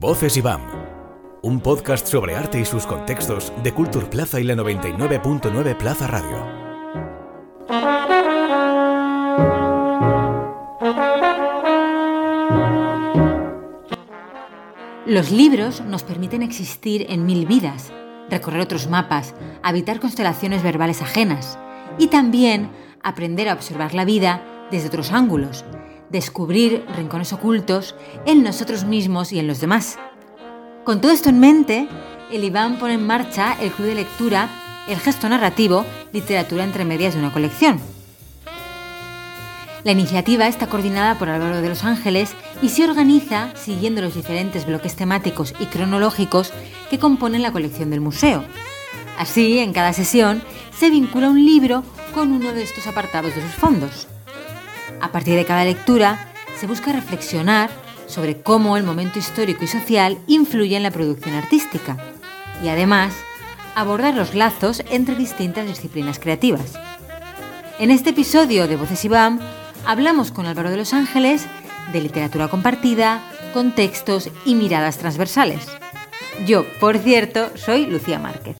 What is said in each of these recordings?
Voces IBAM, un podcast sobre arte y sus contextos de Culture Plaza y la 99.9 Plaza Radio. Los libros nos permiten existir en mil vidas, recorrer otros mapas, habitar constelaciones verbales ajenas y también aprender a observar la vida desde otros ángulos, descubrir rincones ocultos en nosotros mismos y en los demás. Con todo esto en mente, el Iván pone en marcha el club de lectura El gesto narrativo, literatura entre medias de una colección. La iniciativa está coordinada por Álvaro de los Ángeles y se organiza siguiendo los diferentes bloques temáticos y cronológicos que componen la colección del museo. Así, en cada sesión se vincula un libro con uno de estos apartados de sus fondos. A partir de cada lectura, se busca reflexionar sobre cómo el momento histórico y social influye en la producción artística y además abordar los lazos entre distintas disciplinas creativas. En este episodio de Voces IBAM hablamos con Álvaro de los Ángeles de literatura compartida, contextos y miradas transversales. Yo, por cierto, soy Lucía Márquez.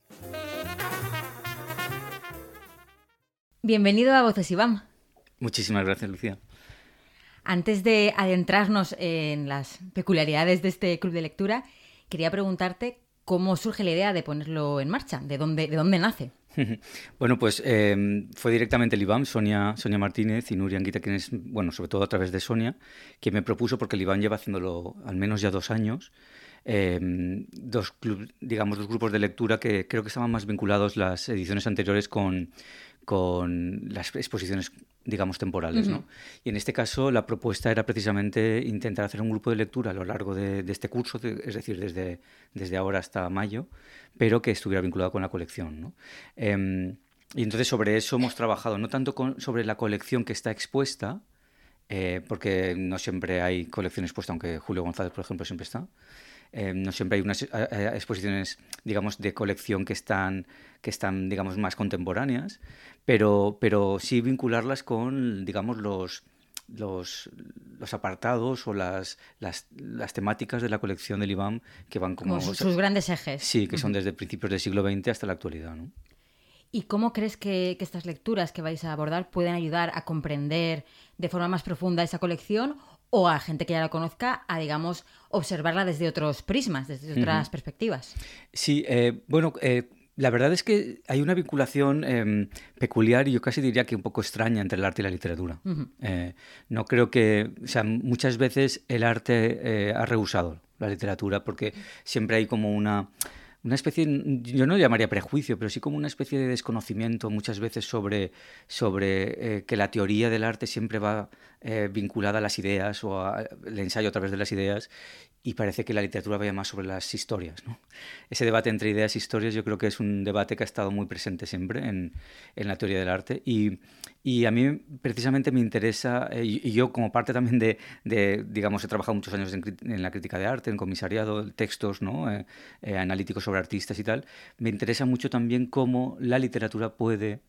Bienvenido a Voces IBAM. Muchísimas gracias, Lucía. Antes de adentrarnos en las peculiaridades de este club de lectura, quería preguntarte cómo surge la idea de ponerlo en marcha, de dónde, de dónde nace. Bueno, pues eh, fue directamente el IBAM, Sonia, Sonia Martínez y Nuria Anguita, quienes, bueno, sobre todo a través de Sonia, que me propuso, porque el IBAM lleva haciéndolo al menos ya dos años, eh, dos, digamos, dos grupos de lectura que creo que estaban más vinculados las ediciones anteriores con, con las exposiciones, digamos, temporales. ¿no? Y en este caso la propuesta era precisamente intentar hacer un grupo de lectura a lo largo de, este curso, es decir, desde, desde ahora hasta mayo, pero que estuviera vinculado con la colección. ¿no? Em, y entonces sobre eso hemos trabajado, no tanto sobre la colección que está expuesta, eh, porque no siempre hay colección expuesta, aunque Julio González, por ejemplo, siempre está, eh, no siempre hay unas eh, eh, exposiciones, digamos, de colección que están, que están digamos, más contemporáneas, pero, pero sí vincularlas con, digamos, los, los, los, apartados o las, las, las, temáticas de la colección del IBAM que van como... sus, sus, grandes ejes. Sí, que son desde principios del siglo XX hasta la actualidad. ¿no? ¿Y cómo crees que, que, estas lecturas que vais a abordar pueden ayudar a comprender de forma más profunda esa colección o a gente que ya la conozca a, digamos, observarla desde otros prismas, desde otras perspectivas. Sí, eh, bueno, eh, la verdad es que hay una vinculación em, peculiar y yo casi diría que un poco extraña entre el arte y la literatura. Eh, no creo que, o sea, muchas veces el arte ha rehusado la literatura porque siempre hay como una una especie, yo no llamaría prejuicio, pero sí como una especie de desconocimiento muchas veces sobre, sobre que la teoría del arte siempre va eh, vinculada a las ideas o al ensayo a través de las ideas y parece que la literatura vaya más sobre las historias. ¿no? Ese debate entre ideas e historias yo creo que es un debate que ha estado muy presente siempre en, en la teoría del arte y, y, a mí precisamente me interesa, eh, y, yo como parte también de, de, digamos, he trabajado muchos años en, la crítica de arte, en comisariado, textos ¿no? Eh, analíticos sobre artistas y tal, me interesa mucho también cómo la literatura puede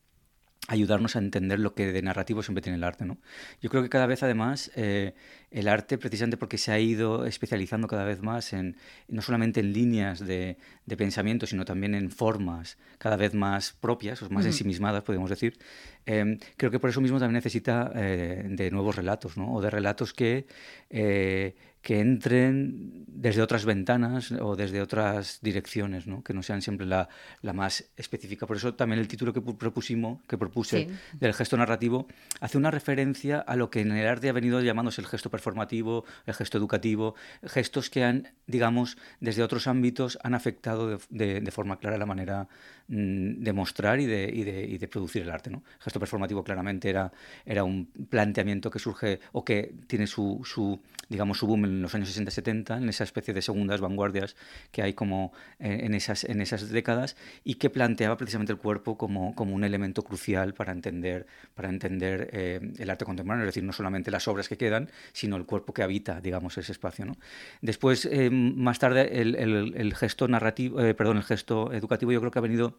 ayudarnos a entender lo que de narrativo siempre tiene el arte. ¿no? Yo creo que cada vez además eh, el arte, precisamente porque se ha ido especializando cada vez más en no solamente en líneas de, pensamiento, sino también en formas cada vez más propias, o más ensimismadas, podemos decir, em, creo que por eso mismo también necesita eh, de nuevos relatos, ¿no? o de relatos que eh, que entren desde otras ventanas o desde otras direcciones, ¿no? que no sean siempre la, la, más específica. Por eso también el título que propusimos, que propuse del gesto narrativo hace una referencia a lo que en el arte ha venido llamándose el gesto performativo, el gesto educativo, gestos que han, digamos, desde otros ámbitos han afectado de, de, forma clara la manera de mostrar y de, y de, y de, producir el arte. ¿no? El gesto performativo claramente era, un planteamiento que surge o que tiene su, su digamos, su boom en los años 60-70, en esa especie de segundas vanguardias que hay como eh, en, esas, en esas décadas y que planteaba precisamente el cuerpo como, un elemento crucial para entender, para entender eh, el arte contemporáneo, es decir, no solamente las obras que quedan, sino el cuerpo que habita, digamos, ese espacio. ¿no? Después, eh, más tarde, el, el, gesto narrativo, perdón, el gesto educativo yo creo que ha venido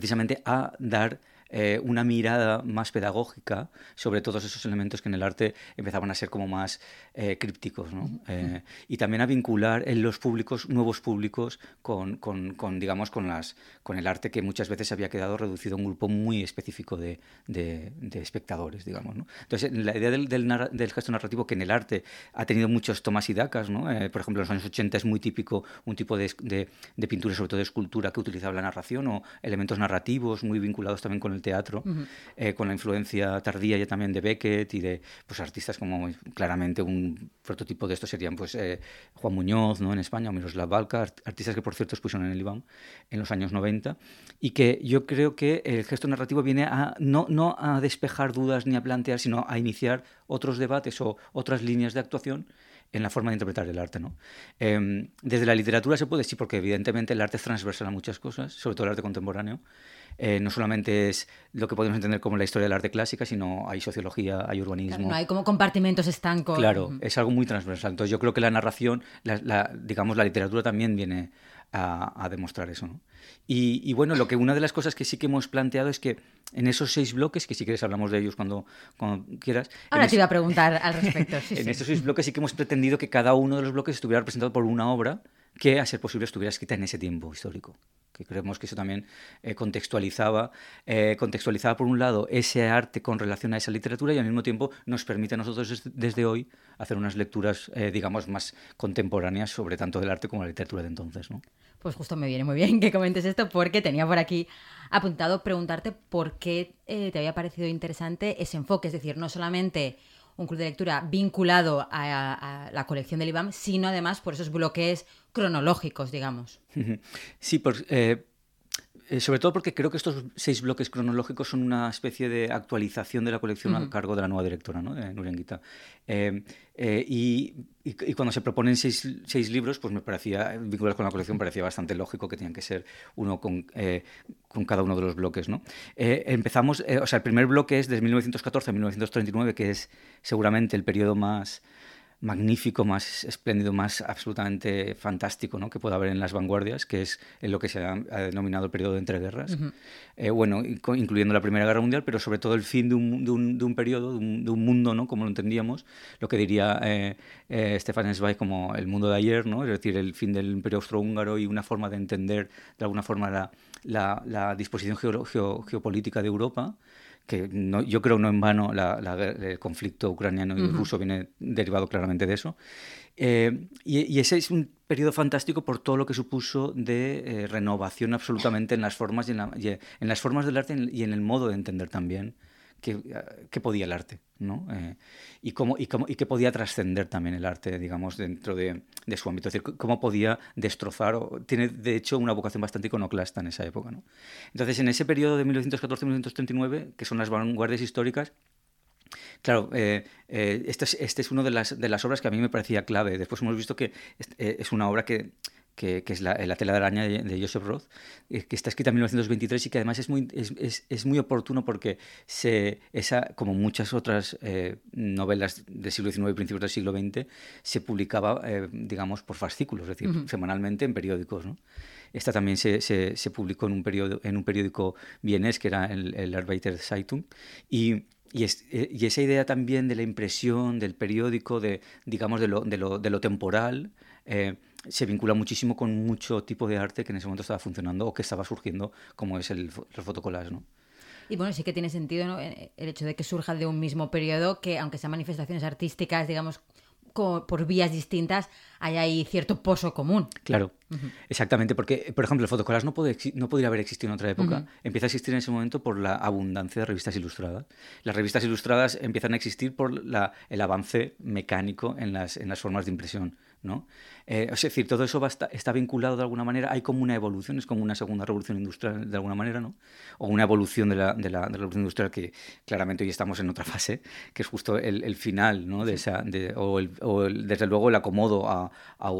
precisamente a dar eh, una mirada más pedagógica sobre todos esos elementos que en el arte empezaban a ser como más eh, crípticos, ¿no? Eh, y también a vincular en los públicos, nuevos públicos, con, con, con, digamos, con, las, con el arte que muchas veces había quedado reducido a un grupo muy específico de, de, espectadores, digamos. ¿no? Entonces, la idea del, del, gesto narrativo que en el arte ha tenido muchos tomas y dacas, ¿no? por ejemplo, en los años 80 es muy típico un tipo de, de, pintura, sobre todo de escultura, que utilizaba la narración o elementos narrativos muy vinculados también con el teatro, eh, con la influencia tardía ya también de Beckett y de pues, artistas como claramente un prototipo de esto serían pues, eh, Juan Muñoz ¿no? en España o Miroslav Balka, artistas que por cierto expusieron en el IBAM en los años 90 y que yo creo que el gesto narrativo viene a no, no a despejar dudas ni a plantear, sino a iniciar otros debates o otras líneas de actuación en la forma de interpretar el arte. ¿no? Em, desde la literatura se puede, sí, porque evidentemente el arte es transversal a muchas cosas, sobre todo el arte contemporáneo. Eh, no solamente es lo que podemos entender como la historia del arte clásica, sino hay sociología, hay urbanismo. no hay como compartimentos estancos. Claro, es algo muy transversal. Entonces yo creo que la narración, la, digamos, la literatura también viene a, demostrar eso. ¿no? Y, bueno, lo que una de las cosas que sí que hemos planteado es que en esos seis bloques, que si quieres hablamos de ellos cuando, cuando quieras. Ahora te iba a preguntar al respecto. en esos seis bloques sí que hemos pretendido que cada uno de los bloques estuviera representado por una obra que, a ser posible, estuviera escrita en ese tiempo histórico que creemos que eso también eh, contextualizaba, eh, contextualizaba por un lado ese arte con relación a esa literatura y al mismo tiempo nos permite a nosotros desde hoy hacer unas lecturas, eh, digamos, más contemporáneas sobre tanto del arte como la literatura de entonces. ¿no? Pues justo me viene muy bien que comentes esto porque tenía por aquí apuntado preguntarte por qué te había parecido interesante ese enfoque, es decir, no solamente un club de lectura vinculado a, la colección del IBAM, sino además por esos bloques cronológicos, digamos. Sí, pues, eh, eh, sobre todo porque creo que estos seis bloques cronológicos son una especie de actualización de la colección a cargo de la nueva directora, ¿no? de Nurenguita. Eh, eh, y, y, cuando se proponen seis, seis, libros, pues me parecía, vinculados con la colección, parecía bastante lógico que tenían que ser uno con, con cada uno de los bloques. ¿no? empezamos, o sea, el primer bloque es desde 1914 a 1939, que es seguramente el periodo más magnífico, más espléndido, más absolutamente fantástico ¿no? que pueda haber en las vanguardias, que es en lo que se ha, denominado el periodo de entreguerras. Eh, bueno, incluyendo la Primera Guerra Mundial, pero sobre todo el fin de un, de un, de un periodo, de un, de un, mundo, ¿no? como lo entendíamos, lo que diría eh, eh, Stefan Zweig como el mundo de ayer, ¿no? es decir, el fin del Imperio Austrohúngaro y una forma de entender de alguna forma la, la, la disposición geopolítica de Europa que no, yo creo no en vano el conflicto ucraniano y ruso viene derivado claramente de eso. Eh, y, ese es un periodo fantástico por todo lo que supuso de eh, renovación absolutamente en las formas y en, en, las formas del arte y en el modo de entender también qué, podía el arte, ¿no? Eh, y, cómo, y, cómo, y qué podía trascender también el arte, digamos, dentro de, de, su ámbito. Es decir, cómo podía destrozar, o, tiene de hecho una vocación bastante iconoclasta en esa época. ¿no? Entonces, en ese periodo de 1914-1939, que son las vanguardias históricas, Claro, eh, eh, este, es, este, es, una de las, de las obras que a mí me parecía clave. Después hemos visto que es una obra que que, es la, tela de araña de, Joseph Roth, eh, que está escrita en 1923 y que además es muy, es, muy oportuno porque se, esa, como muchas otras eh, novelas del siglo XIX y principios del siglo XX, se publicaba, eh, digamos, por fascículos, es decir, semanalmente en periódicos. Esta también se, se, publicó en un, periódico, en un periódico vienés, que era el, el Arbeiter Zeitung, y y, y, esa idea también de la impresión, del periódico, de, digamos, de lo, de lo, de lo temporal, se vincula muchísimo con mucho tipo de arte que en ese momento estaba funcionando o que estaba surgiendo, como es el, fotocollage, ¿no? Y bueno, sí que tiene sentido eh, el hecho de que surja de un mismo periodo, que aunque sean manifestaciones artísticas, digamos, por vías distintas, hay ahí cierto pozo común. Claro, exactamente, porque, por ejemplo, el fotocollage no, puede, no podría haber existido en otra época. Empieza a existir en ese momento por la abundancia de revistas ilustradas. Las revistas ilustradas empiezan a existir por la, el avance mecánico en las, en las formas de impresión. ¿No? Eh, es decir, todo eso está, vinculado de alguna manera, hay como una evolución, es como una segunda revolución industrial de alguna manera, ¿no? O una evolución de la, de la, revolución industrial que claramente hoy estamos en otra fase, que es justo el, final, ¿no? De esa, o, el, desde luego el acomodo a, a,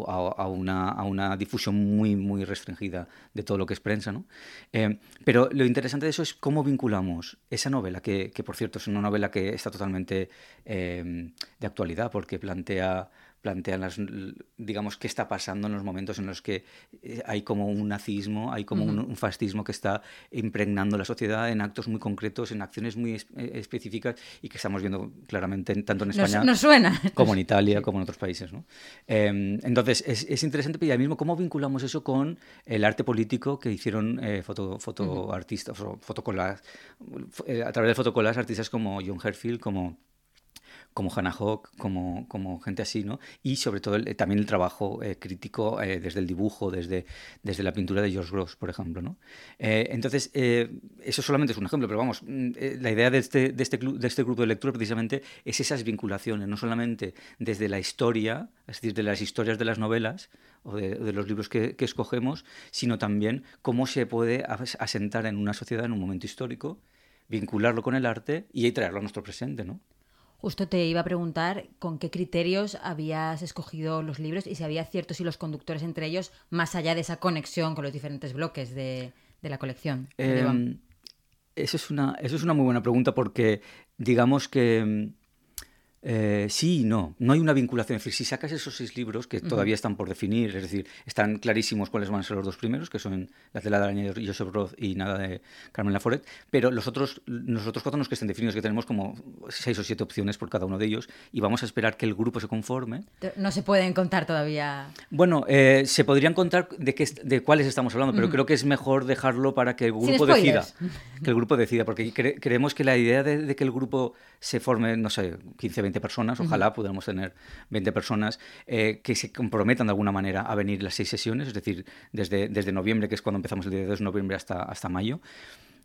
una, a, una, difusión muy, muy restringida de todo lo que es prensa, ¿no? Eh, pero lo interesante de eso es cómo vinculamos esa novela, que, que por cierto es una novela que está totalmente eh, de actualidad porque plantea plantean las, digamos, qué está pasando en los momentos en los que eh, hay como un nazismo, hay como un, fascismo que está impregnando la sociedad en actos muy concretos, en acciones muy eh, específicas y que estamos viendo claramente tanto en España suena. como en Italia, como en otros países. ¿no? Em, entonces, es, es, interesante, pero ya mismo, ¿cómo vinculamos eso con el arte político que hicieron eh, foto, fotoartistas, o fotocolas, a través de fotocolas artistas como John Herfield, como como Hannah Hawk, como, como gente así, ¿no? Y sobre todo también el trabajo eh, crítico eh, desde el dibujo, desde, desde la pintura de George Gross, por ejemplo, ¿no? Eh, entonces, eso solamente es un ejemplo, pero vamos, mm, la idea de este, de, este, de este grupo de lectura precisamente es esas vinculaciones, no solamente desde la historia, es decir, de las historias de las novelas o de, los libros que, que, escogemos, sino también cómo se puede asentar en una sociedad en un momento histórico, vincularlo con el arte y traerlo a nuestro presente, ¿no? Justo te iba a preguntar con qué criterios habías escogido los libros y si había ciertos los conductores entre ellos, más allá de esa conexión con los diferentes bloques de, la colección. Eso, es una, eso es una muy buena pregunta porque digamos que em, eh, sí y no. No hay una vinculación. Es decir, si sacas esos seis libros que todavía están por definir, es decir, están clarísimos cuáles van a ser los dos primeros, que son La tela de araña de Joseph Roth y Nada de Carmen Laforet, pero los otros, nosotros cuatro nos que estén definidos, que tenemos como seis o siete opciones por cada uno de ellos y vamos a esperar que el grupo se conforme. No se pueden contar todavía. Bueno, eh, se podrían contar de, qué, de cuáles estamos hablando, pero creo que es mejor dejarlo para que el grupo decida. Que el grupo decida, porque creemos que la idea de, de que el grupo se forme, no sé, 15, 20 personas, ojalá podamos tener 20 personas eh, que se comprometan de alguna manera a venir las seis sesiones, es decir, desde, desde noviembre, que es cuando empezamos el día 2 de noviembre hasta, hasta mayo.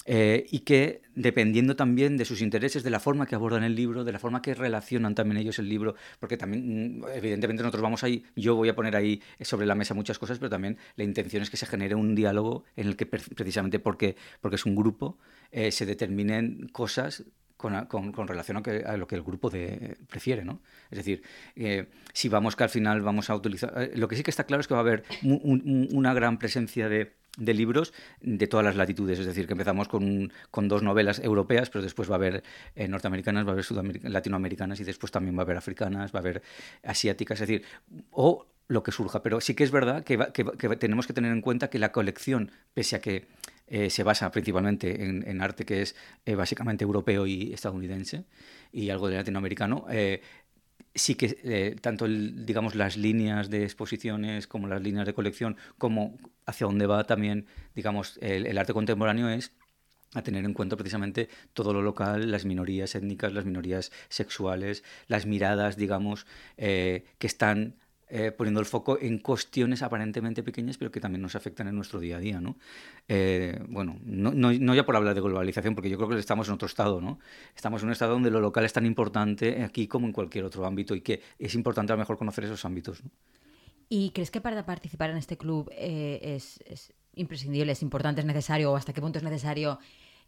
Eh, y que dependiendo también de sus intereses, de la forma que abordan el libro, de la forma que relacionan también ellos el libro, porque también, mm, evidentemente, nosotros vamos ahí, yo voy a poner ahí sobre la mesa muchas cosas, pero también la intención es que se genere un diálogo en el que precisamente porque, porque es un grupo, eh, se determinen cosas con, relación a, que, a, lo que el grupo de, prefiere, ¿no? Es decir, eh, si vamos que al final vamos a utilizar... Eh, lo que sí que está claro es que va a haber una gran presencia de, libros de todas las latitudes, es decir, que empezamos con, con dos novelas europeas, pero después va a haber eh, norteamericanas, va a haber latinoamericanas y después también va a haber africanas, va a haber asiáticas, es decir, o lo que surja. Pero sí que es verdad que, que, que tenemos que tener en cuenta que la colección, pese a que eh, se basa principalmente en, arte que es eh, básicamente europeo y estadounidense y algo de latinoamericano. Eh, sí que tanto digamos las líneas de exposiciones como las líneas de colección como hacia dónde va también digamos el, arte contemporáneo es a tener en cuenta precisamente todo lo local, las minorías étnicas, las minorías sexuales, las miradas, digamos, que están eh, poniendo el foco en cuestiones aparentemente pequeñas, pero que también nos afectan en nuestro día a día. ¿no? Eh, bueno, no, ya por hablar de globalización, porque yo creo que estamos en otro estado. ¿no? Estamos en un estado donde lo local es tan importante aquí como en cualquier otro ámbito y que es importante a lo mejor conocer esos ámbitos. ¿Y crees que para participar en este club eh, es, es imprescindible, es importante, es necesario o hasta qué punto es necesario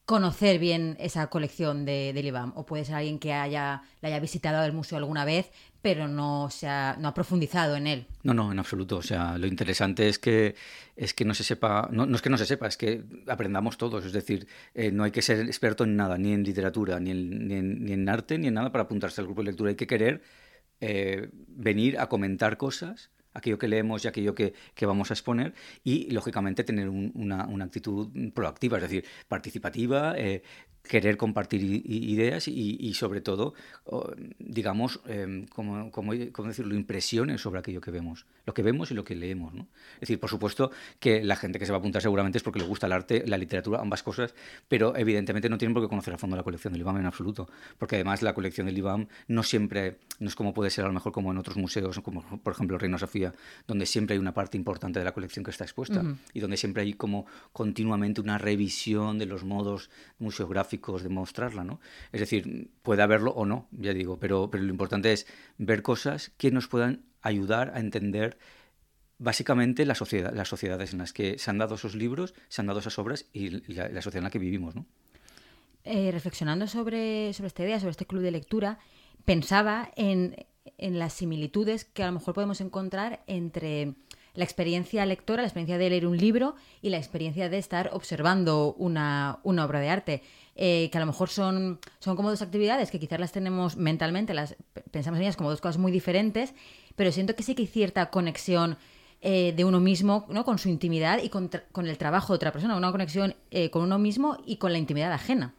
conocer bien esa colección de, del IBAM. O puede ser alguien que haya, la haya visitado el museo alguna vez, pero no, se ha, no ha profundizado en él. No, no, en absoluto. O sea, lo interesante es que, es que no se sepa, no, es que no se sepa, es que aprendamos todos. Es decir, eh, no hay que ser experto en nada, ni en literatura, ni en, ni en, ni en arte, ni en nada para apuntarse al grupo de lectura. Hay que querer eh, venir a comentar cosas aquello que leemos y aquello que, que vamos a exponer y, lógicamente, tener una, una, actitud proactiva, es decir, participativa, eh, querer compartir ideas y, sobre todo, digamos, eh, como, como, decirlo, impresiones sobre aquello que vemos, lo que vemos y lo que leemos. ¿no? Es decir, por supuesto que la gente que se va a apuntar seguramente es porque le gusta el arte, la literatura, ambas cosas, pero evidentemente no tienen por qué conocer a fondo la colección del IBAM en absoluto, porque además la colección del IBAM no siempre, no es como puede ser a lo mejor como en otros museos, como por ejemplo Reina Sofía, donde siempre hay una parte importante de la colección que está expuesta y donde siempre hay como continuamente una revisión de los modos museográficos de mostrarla, ¿no? Es decir, puede haberlo o no, ya digo, pero, pero lo importante es ver cosas que nos puedan ayudar a entender básicamente la sociedad, las sociedades en las que se han dado esos libros, se han dado esas obras y la, sociedad en la que vivimos, ¿no? Eh, reflexionando sobre, sobre esta idea, sobre este club de lectura, pensaba en, en las similitudes que a lo mejor podemos encontrar entre la experiencia lectora, la experiencia de leer un libro y la experiencia de estar observando una, una obra de arte. Eh, que a lo mejor son, son como dos actividades que quizás las tenemos mentalmente, las pensamos en ellas como dos cosas muy diferentes, pero siento que sí que hay cierta conexión eh, de uno mismo, ¿no? Con su intimidad y con, el trabajo de otra persona, una conexión eh, con uno mismo y con la intimidad ajena.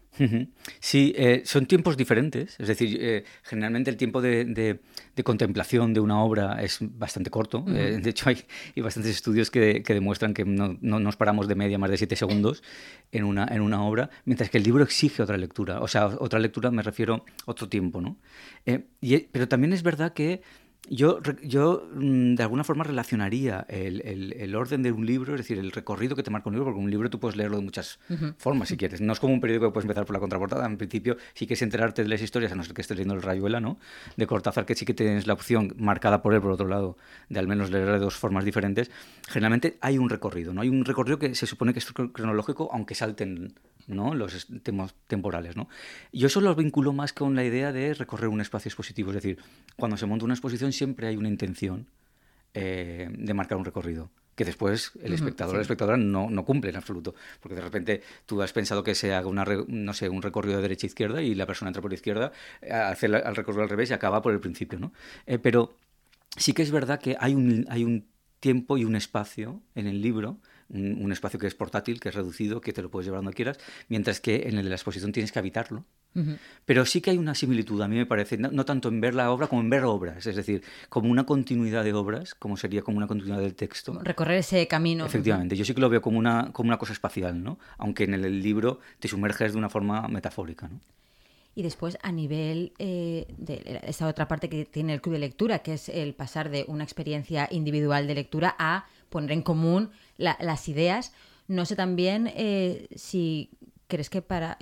Sí, eh, son tiempos diferentes. Es decir, generalmente el tiempo de, contemplación de una obra es bastante corto. de hecho, hay, bastantes estudios que, demuestran que no, nos paramos de media más de siete segundos en una, en una obra, mientras que el libro exige otra lectura. O sea, otra lectura me refiero a otro tiempo. ¿no? pero también es verdad que yo, yo mm, de alguna forma relacionaría el, orden de un libro, es decir, el recorrido que te marca un libro, porque un libro tú puedes leerlo de muchas formas si quieres. No es como un periódico que puedes empezar por la contraportada. En principio, si quieres enterarte de las historias, a no ser que estés leyendo el Rayuela, ¿no? De Cortázar, que sí que tienes la opción marcada por él, por otro lado, de al menos leer de dos formas diferentes. Generalmente hay un recorrido, ¿no? Hay un recorrido que se supone que es cronológico, aunque salten ¿no? los temas temporales. ¿no? Yo eso lo vinculo más con la idea de recorrer un espacio expositivo, es decir, cuando se monta una exposición siempre hay una intención eh, de marcar un recorrido que después el espectador o la espectadora no, no, cumple en absoluto. Porque de repente tú has pensado que se haga una, no sé, un recorrido de derecha a izquierda y la persona entra por la izquierda, eh, hace el recorrido al revés y acaba por el principio. ¿no? Eh, pero sí que es verdad que hay un, hay un tiempo y un espacio en el libro un, espacio que es portátil, que es reducido, que te lo puedes llevar donde quieras, mientras que en el de la exposición tienes que habitarlo. Pero sí que hay una similitud, a mí me parece, no, tanto en ver la obra como en ver obras, es decir, como una continuidad de obras, como sería como una continuidad del texto. Recorrer ese camino. Efectivamente, yo sí que lo veo como una, como una cosa espacial, ¿no? aunque en el, libro te sumerges de una forma metafórica. ¿no? Y después, a nivel eh, de esa otra parte que tiene el club de lectura, que es el pasar de una experiencia individual de lectura a poner en común las ideas. No sé también eh, si crees que para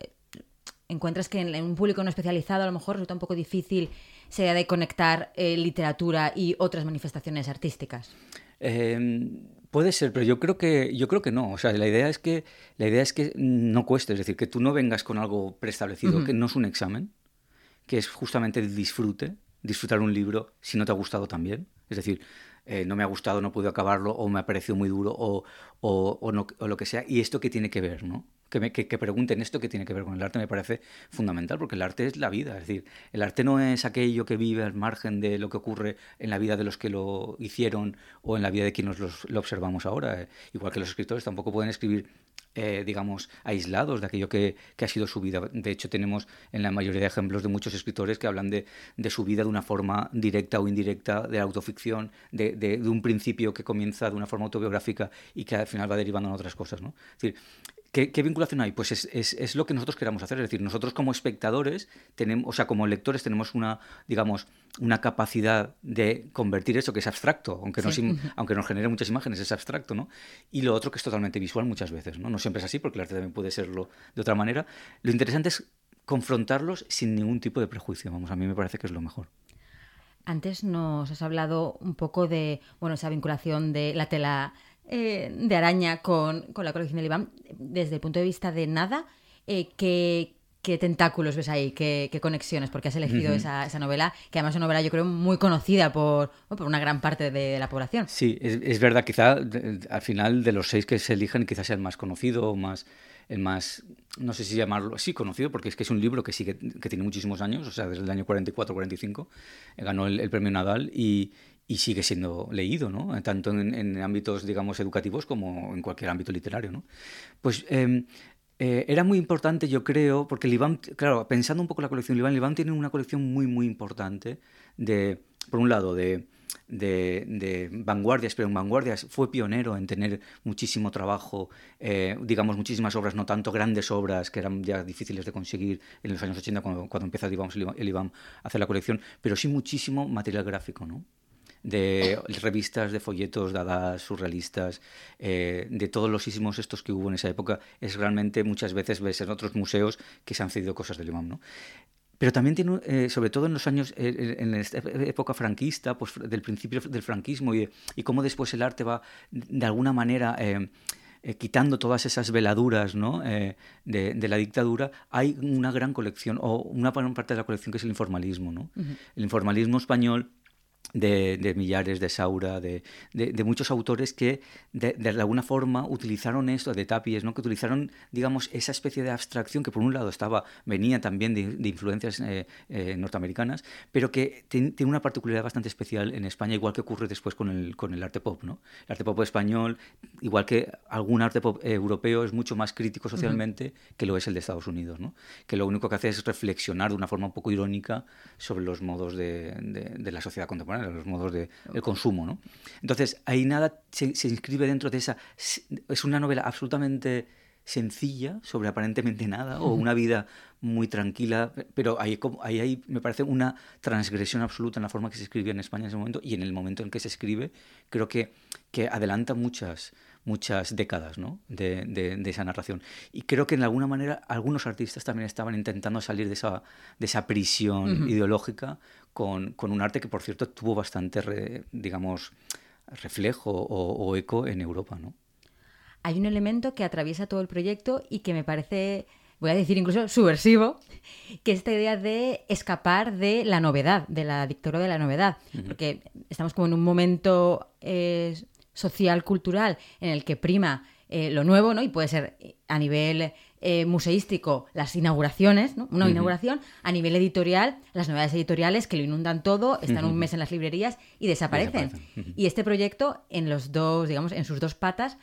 encuentras que en, un público no especializado a lo mejor resulta un poco difícil sea de conectar eh, literatura y otras manifestaciones artísticas. Em, puede ser, pero yo creo que yo creo que no. O sea, la idea es que la idea es que no cueste, es decir, que tú no vengas con algo preestablecido, que no es un examen, que es justamente el disfrute, disfrutar un libro si no te ha gustado también. Es decir, eh, no me ha gustado, no puedo acabarlo, o me ha parecido muy duro, o, o, no, o lo que sea. ¿Y esto qué tiene que ver? ¿no? Que, me, que, pregunten esto qué tiene que ver con el arte me parece fundamental, porque el arte es la vida. Es decir, el arte no es aquello que vive al margen de lo que ocurre en la vida de los que lo hicieron o en la vida de quienes lo observamos ahora. Igual que los escritores tampoco pueden escribir eh, digamos, aislados de aquello que, ha sido su vida. De hecho, tenemos en la mayoría de ejemplos de muchos escritores que hablan de, su vida de una forma directa o indirecta, de autoficción, de, un principio que comienza de una forma autobiográfica y que al final va derivando en otras cosas. ¿no? Es decir, ¿Qué, vinculación hay? Pues es, lo que nosotros queramos hacer. Es decir, nosotros como espectadores, tenemos, o sea, como lectores, tenemos una, digamos, una capacidad de convertir eso que es abstracto, aunque, nos, aunque nos genere muchas imágenes, es abstracto, ¿no? Y lo otro que es totalmente visual muchas veces, ¿no? No siempre es así, porque el arte también puede serlo de otra manera. Lo interesante es confrontarlos sin ningún tipo de prejuicio. Vamos, a mí me parece que es lo mejor. Antes nos has hablado un poco de, bueno, esa vinculación de la tela eh, de araña con, la colección de Iván, desde el punto de vista de nada, eh, ¿qué, tentáculos ves ahí? ¿Qué, conexiones? Porque has elegido esa, novela, que además es una novela yo creo muy conocida por, por una gran parte de, la población. Sí, es, verdad, quizá al final de los seis que se eligen quizás sea el más conocido o más el más, no sé si llamarlo así, conocido, porque es que es un libro que que tiene muchísimos años, o sea, desde el año 44-45, ganó el, premio Nadal y, y sigue siendo leído, ¿no? tanto en, ámbitos, digamos, educativos como en cualquier ámbito literario. ¿no? Pues em, eh, era muy importante, yo creo, porque el claro, pensando un poco en la colección, el IBAM, tiene una colección muy, muy importante de, por un lado, de, vanguardias, pero en vanguardias fue pionero en tener muchísimo trabajo, eh, digamos, muchísimas obras, no tanto grandes obras que eran ya difíciles de conseguir en los años 80 cuando, cuando el IBAM a hacer la colección, pero sí muchísimo material gráfico, ¿no? De revistas, de folletos, dadas, surrealistas, eh, de todos los sismos estos que hubo en esa época, es realmente muchas veces ves en otros museos que se han cedido cosas del imam, ¿no? Pero también tiene, eh, sobre todo en los años, eh, en esta época franquista, pues del principio del franquismo y, y cómo después el arte va de alguna manera quitando todas esas veladuras ¿no? de, de, la dictadura, hay una gran colección, o una parte de la colección que es el informalismo. ¿no? El informalismo español de, Millares, de Saura, de, de muchos autores que de, alguna forma utilizaron esto, de Tapies, ¿no? que utilizaron, digamos, esa especie de abstracción que por un lado estaba, venía también de, influencias eh, eh, norteamericanas, pero que tiene una particularidad bastante especial en España, igual que ocurre después con el, con el arte pop. ¿no? El arte pop español, igual que algún arte pop europeo, es mucho más crítico socialmente que lo es el de Estados Unidos, ¿no? que lo único que hace es reflexionar de una forma un poco irónica sobre los modos de, de la sociedad contemporánea los modos de, del consumo. ¿no? Entonces, ahí nada se, inscribe dentro de esa... Es una novela absolutamente sencilla sobre aparentemente nada o una vida muy tranquila, pero ahí, ahí, ahí me parece una transgresión absoluta en la forma que se escribía en España en ese momento y en el momento en que se escribe creo que, que adelanta muchas, muchas décadas ¿no? de, de, esa narración. Y creo que en alguna manera algunos artistas también estaban intentando salir de esa, de esa prisión ideológica con, con, un arte que, por cierto, tuvo bastante, digamos, reflejo o, eco en Europa. ¿no? Hay un elemento que atraviesa todo el proyecto y que me parece voy a decir incluso subversivo, que es esta idea de escapar de la novedad, de la dictadura de la novedad. Porque estamos como en un momento eh, social, cultural, en el que prima eh, lo nuevo, ¿no? Y puede ser eh, a nivel eh, museístico las inauguraciones, ¿no? Una inauguración, a nivel editorial, las novedades editoriales que lo inundan todo, están un mes en las librerías y desaparecen. Y este proyecto, en los dos, digamos, en sus dos patas,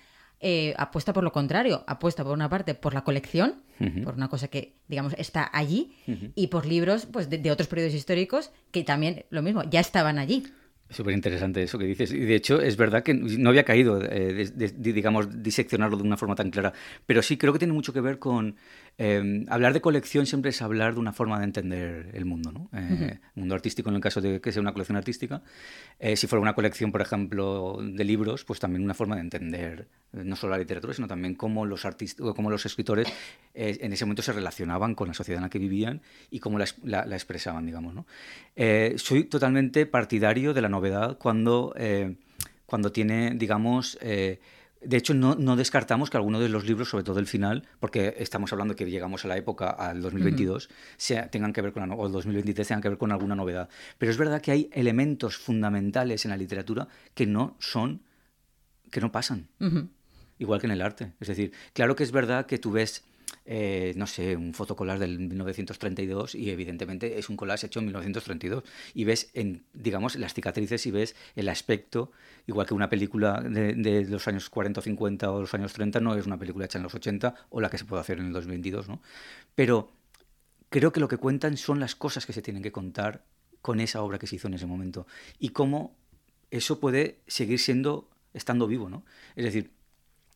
apuesta por lo contrario, apuesta por una parte por la colección, por una cosa que, digamos, está allí, y por libros pues, de, otros periodos históricos que también, lo mismo, ya estaban allí. Súper interesante eso que dices. Y de hecho, es verdad que no había caído, eh, digamos, diseccionarlo de una forma tan clara. Pero sí creo que tiene mucho que ver con Em, hablar de colección siempre es hablar de una forma de entender el mundo, ¿no? Eh, mundo artístico en el caso de que sea una colección artística. Eh, si fuera una colección, por ejemplo, de libros, pues también una forma de entender eh, no solo la literatura, sino también cómo los artistas, cómo los escritores en ese momento se relacionaban con la sociedad en la que vivían y cómo la, la, expresaban, digamos, ¿no? soy totalmente partidario de la novedad cuando, cuando tiene, digamos, de hecho, no, no, descartamos que alguno de los libros, sobre todo el final, porque estamos hablando que llegamos a la época, al 2022, tengan que ver con, o el 2023 tengan que ver con alguna novedad. Pero es verdad que hay elementos fundamentales en la literatura que no son, que no pasan. Igual que en el arte. Es decir, claro que es verdad que tú ves eh, no sé, un fotocollage del 1932 y evidentemente es un collage hecho en 1932 y ves, en, digamos, las cicatrices y ves el aspecto, igual que una película de, los años 40 o 50 o los años 30 no es una película hecha en los 80 o la que se puede hacer en el 2022, ¿no? Pero creo que lo que cuentan son las cosas que se tienen que contar con esa obra que se hizo en ese momento y cómo eso puede seguir siendo, estando vivo, ¿no? Es decir,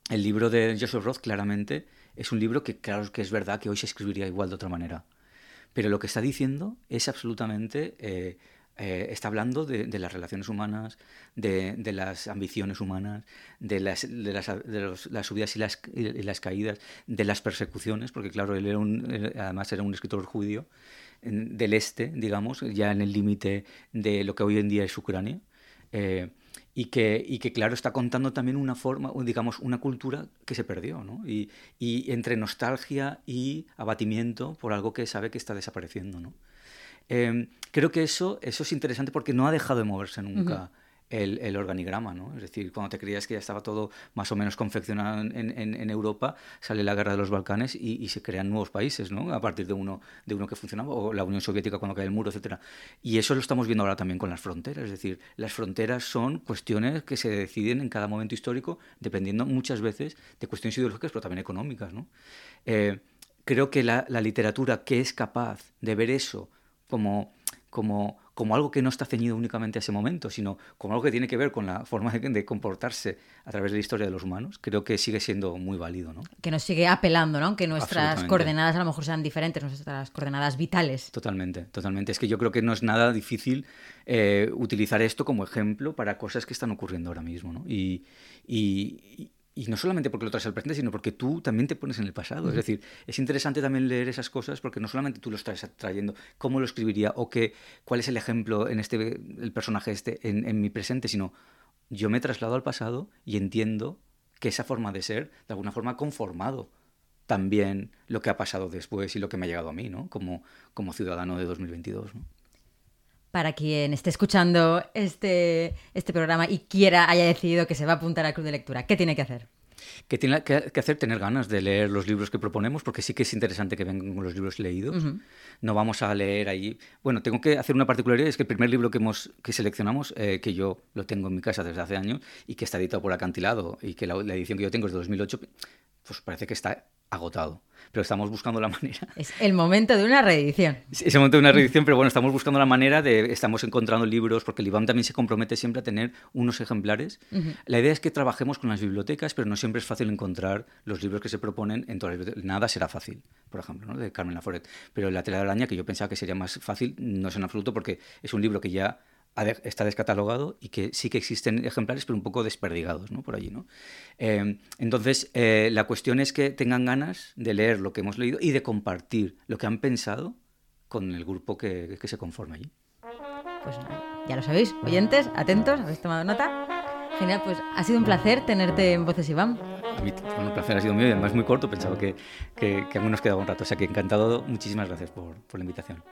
el libro de Joseph Roth claramente es un libro que claro que es verdad que hoy se escribiría igual de otra manera. Pero lo que está diciendo es absolutamente... Eh, eh, está hablando de, las relaciones humanas, de, las ambiciones humanas, de las, de las, subidas y las, y las, caídas, de las persecuciones, porque claro, él era un, además era un escritor judío del este, digamos, ya en el límite de lo que hoy en día es Ucrania. Eh, y que, y que, claro, está contando también una forma, digamos, una cultura que se perdió, ¿no? Y, y, entre nostalgia y abatimiento por algo que sabe que está desapareciendo, ¿no? Em, creo que eso, eso es interesante porque no ha dejado de moverse nunca el, organigrama, ¿no? Es decir, cuando te creías que ya estaba todo más o menos confeccionado en, Europa, sale la guerra de los Balcanes y, se crean nuevos países, ¿no? A partir de uno, de uno que funcionaba, o la Unión Soviética cuando cae el muro, etcétera. Y eso lo estamos viendo ahora también con las fronteras, es decir, las fronteras son cuestiones que se deciden en cada momento histórico, dependiendo muchas veces de cuestiones ideológicas, pero también económicas, ¿no? Eh, creo que la, la literatura que es capaz de ver eso como, como como algo que no está ceñido únicamente a ese momento, sino como algo que tiene que ver con la forma de, comportarse a través de la historia de los humanos, creo que sigue siendo muy válido. ¿no? Que nos sigue apelando, ¿no? que nuestras coordenadas a lo mejor sean diferentes, nuestras coordenadas vitales. Totalmente, totalmente. Es que yo creo que no es nada difícil eh, utilizar esto como ejemplo para cosas que están ocurriendo ahora mismo. ¿no? y, y no solamente porque lo traes al presente, sino porque tú también te pones en el pasado. Es decir, es interesante también leer esas cosas porque no solamente tú lo estás trayendo, cómo lo escribiría o qué, cuál es el ejemplo en este, el personaje este en, en mi presente, sino yo me he trasladado al pasado y entiendo que esa forma de ser, de alguna forma, ha conformado también lo que ha pasado después y lo que me ha llegado a mí, ¿no? Como, como ciudadano de 2022, ¿no? Para quien esté escuchando este, este programa y quiera, haya decidido que se va a apuntar al club de lectura? ¿Qué tiene que hacer? que tiene que, hacer tener ganas de leer los libros que proponemos, porque sí que es interesante que vengan con los libros leídos. No vamos a leer ahí. Bueno, tengo que hacer una particularidad, es que el primer libro que, hemos, que seleccionamos, eh, que yo lo tengo en mi casa desde hace años y que está editado por Acantilado y que la, la edición que yo tengo es de 2008, pues parece que está agotado. Pero estamos buscando la manera. Es el momento de una reedición. Es el momento de una reedición, pero bueno, estamos buscando la manera de. Estamos encontrando libros, porque el IBAM también se compromete siempre a tener unos ejemplares. La idea es que trabajemos con las bibliotecas, pero no siempre es fácil encontrar los libros que se proponen en todas las bibliotecas. Nada será fácil, por ejemplo, ¿no? de Carmen Laforet. Pero La tela de araña, que yo pensaba que sería más fácil, no es en absoluto, porque es un libro que ya está descatalogado y que sí que existen ejemplares, pero un poco desperdigados ¿no? por allí. ¿no? Em, entonces, eh, la cuestión es que tengan ganas de leer lo que hemos leído y de compartir lo que han pensado con el grupo que, se conforma allí. Pues ya lo sabéis, oyentes, atentos, habéis tomado nota. Genial, pues ha sido un placer tenerte en Voces Iván. Un placer ha sido mío y además muy corto, pensaba que, que, que aún nos quedaba un rato. O sea que encantado, muchísimas gracias por, por la invitación.